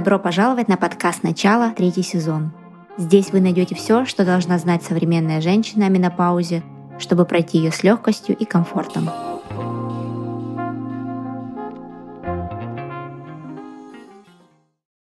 Добро пожаловать на подкаст «Начало», третий сезон. Здесь вы найдете все, что должна знать современная женщина о менопаузе, чтобы пройти ее с легкостью и комфортом.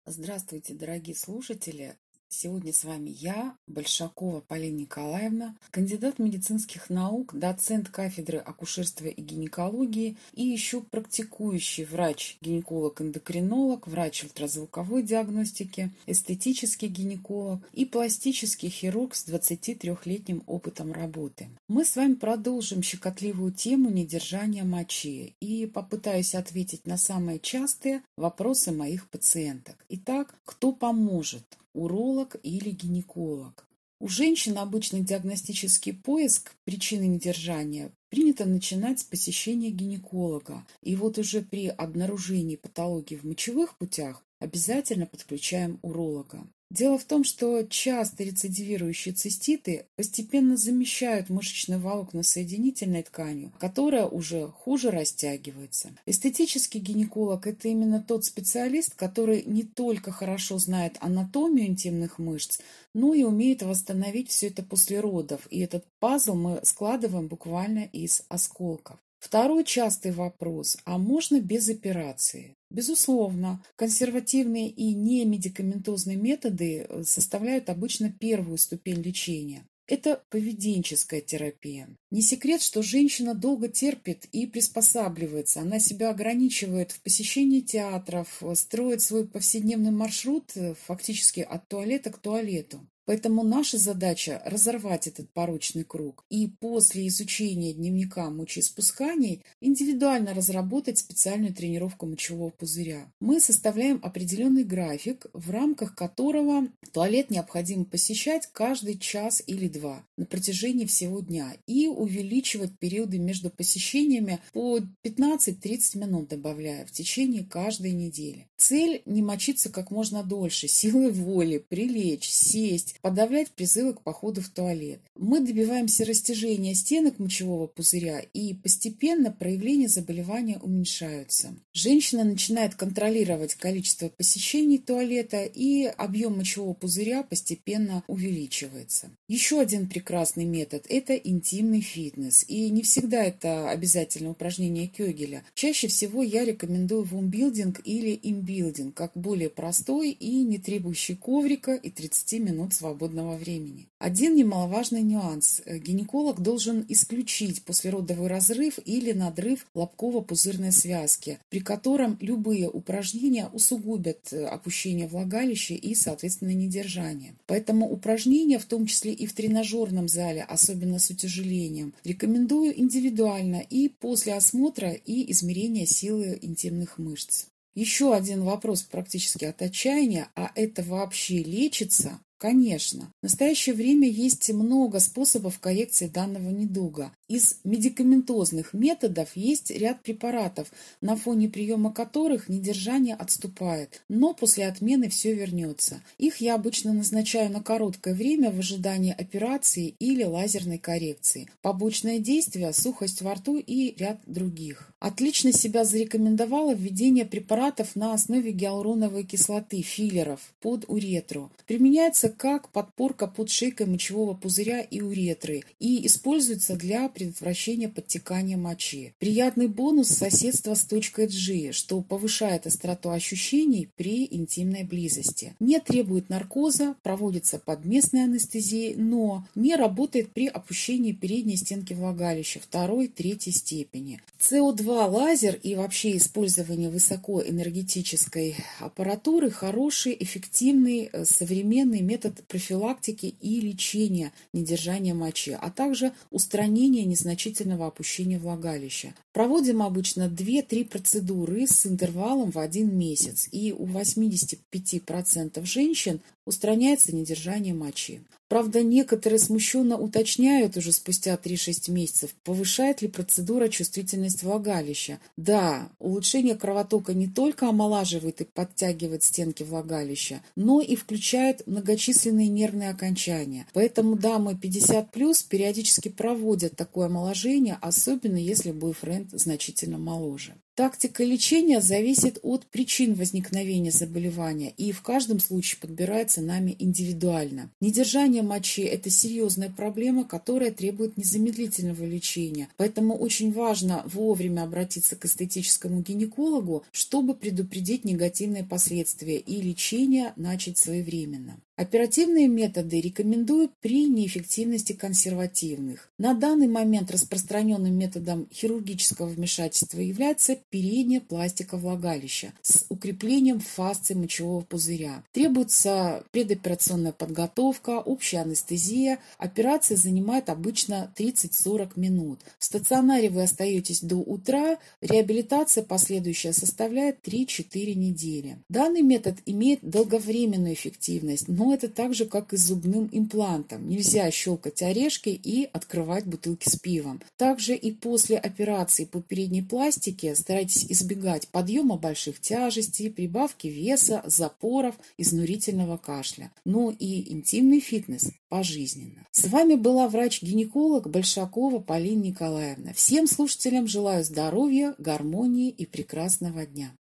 Здравствуйте, дорогие слушатели! Сегодня с вами я, Большакова Полина Николаевна, кандидат медицинских наук, доцент кафедры акушерства и гинекологии и еще практикующий врач-гинеколог-эндокринолог, врач ультразвуковой диагностики, эстетический гинеколог и пластический хирург с 23-летним опытом работы. Мы с вами продолжим щекотливую тему недержания мочи и попытаюсь ответить на самые частые вопросы моих пациенток. Итак, кто поможет? Уролог или гинеколог. У женщин обычный диагностический поиск причины недержания принято начинать с посещения гинеколога. И вот уже при обнаружении патологии в мочевых путях обязательно подключаем уролога. Дело в том, что часто рецидивирующие циститы постепенно замещают мышечные волокна соединительной тканью, которая уже хуже растягивается. Эстетический гинеколог – это именно тот специалист, который не только хорошо знает анатомию интимных мышц, но и умеет восстановить все это после родов. И этот пазл мы складываем буквально из осколков. Второй частый вопрос – а можно без операции? Безусловно, консервативные и немедикаментозные методы э, составляют обычно первую ступень лечения. Это поведенческая терапия. Не секрет, что женщина долго терпит и приспосабливается. Она себя ограничивает в посещении театров, э, строит свой повседневный маршрут э, фактически от туалета к туалету. Поэтому наша задача – разорвать этот порочный круг и после изучения дневника мочеиспусканий индивидуально разработать специальную тренировку мочевого пузыря. Мы составляем определенный график, в рамках которого туалет необходимо посещать каждый час или два на протяжении всего дня и увеличивать периоды между посещениями по 15-30 минут добавляя в течение каждой недели. Цель – не мочиться как можно дольше, силой воли, прилечь, сесть, подавлять призывы к походу в туалет. Мы добиваемся растяжения стенок мочевого пузыря, и постепенно проявления заболевания уменьшаются. Женщина начинает контролировать количество посещений туалета, и объем мочевого пузыря постепенно увеличивается. Еще один прекрасный метод – это интимный фитнес. И не всегда это обязательно упражнение Кёгеля. Чаще всего я рекомендую вумбилдинг или имбилдинг, как более простой и не требующий коврика и 30 минут свободного свободного времени. Один немаловажный нюанс. Гинеколог должен исключить послеродовый разрыв или надрыв лобково-пузырной связки, при котором любые упражнения усугубят опущение влагалища и, соответственно, недержание. Поэтому упражнения, в том числе и в тренажерном зале, особенно с утяжелением, рекомендую индивидуально и после осмотра и измерения силы интимных мышц. Еще один вопрос практически от отчаяния, а это вообще лечится? Конечно, в настоящее время есть много способов коррекции данного недуга. Из медикаментозных методов есть ряд препаратов, на фоне приема которых недержание отступает, но после отмены все вернется. Их я обычно назначаю на короткое время в ожидании операции или лазерной коррекции. Побочное действие, сухость во рту и ряд других. Отлично себя зарекомендовало введение препаратов на основе гиалуроновой кислоты, филлеров, под уретру. Применяется как подпорка под шейкой мочевого пузыря и уретры и используется для предотвращения подтекания мочи. Приятный бонус – соседство с точкой G, что повышает остроту ощущений при интимной близости. Не требует наркоза, проводится под местной анестезией, но не работает при опущении передней стенки влагалища второй-третьей степени. СО2 лазер и вообще использование высокоэнергетической аппаратуры хороший, эффективный, э, современный метод профилактики и лечения недержания мочи, а также устранения незначительного опущения влагалища. Проводим обычно 2-3 процедуры с интервалом в один месяц, и у 85% женщин устраняется недержание мочи. Правда, некоторые смущенно уточняют уже спустя 3-6 месяцев, повышает ли процедура чувствительность влагалища. Да, улучшение кровотока не только омолаживает и подтягивает стенки влагалища, но и включает многочисленные нервные окончания. Поэтому дамы 50+, периодически проводят такое омоложение, особенно если бойфренд значительно моложе. Тактика лечения зависит от причин возникновения заболевания и в каждом случае подбирается нами индивидуально. Недержание мочи – это серьезная проблема, которая требует незамедлительного лечения. Поэтому очень важно вовремя обратиться к эстетическому гинекологу, чтобы предупредить негативные последствия и лечение начать своевременно. Оперативные методы рекомендуют при неэффективности консервативных. На данный момент распространенным методом хирургического вмешательства является передняя пластика влагалища с укреплением фасции мочевого пузыря. Требуется предоперационная подготовка, общая анестезия. Операция занимает обычно 30-40 минут. В стационаре вы остаетесь до утра, реабилитация последующая составляет 3-4 недели. Данный метод имеет долговременную эффективность, но но это так же, как и с зубным имплантом. Нельзя щелкать орешки и открывать бутылки с пивом. Также и после операции по передней пластике старайтесь избегать подъема больших тяжестей, прибавки веса, запоров, изнурительного кашля. Ну и интимный фитнес пожизненно. С вами была врач-гинеколог Большакова Полина Николаевна. Всем слушателям желаю здоровья, гармонии и прекрасного дня.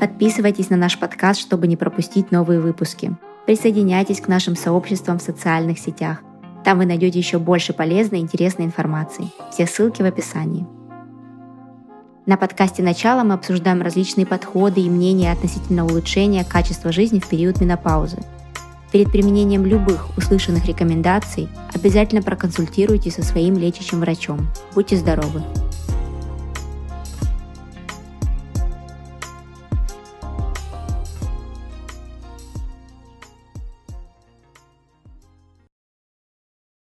Подписывайтесь на наш подкаст, чтобы не пропустить новые выпуски. Присоединяйтесь к нашим сообществам в социальных сетях. Там вы найдете еще больше полезной и интересной информации. Все ссылки в описании. На подкасте «Начало» мы обсуждаем различные подходы и мнения относительно улучшения качества жизни в период менопаузы. Перед применением любых услышанных рекомендаций обязательно проконсультируйтесь со своим лечащим врачом. Будьте здоровы!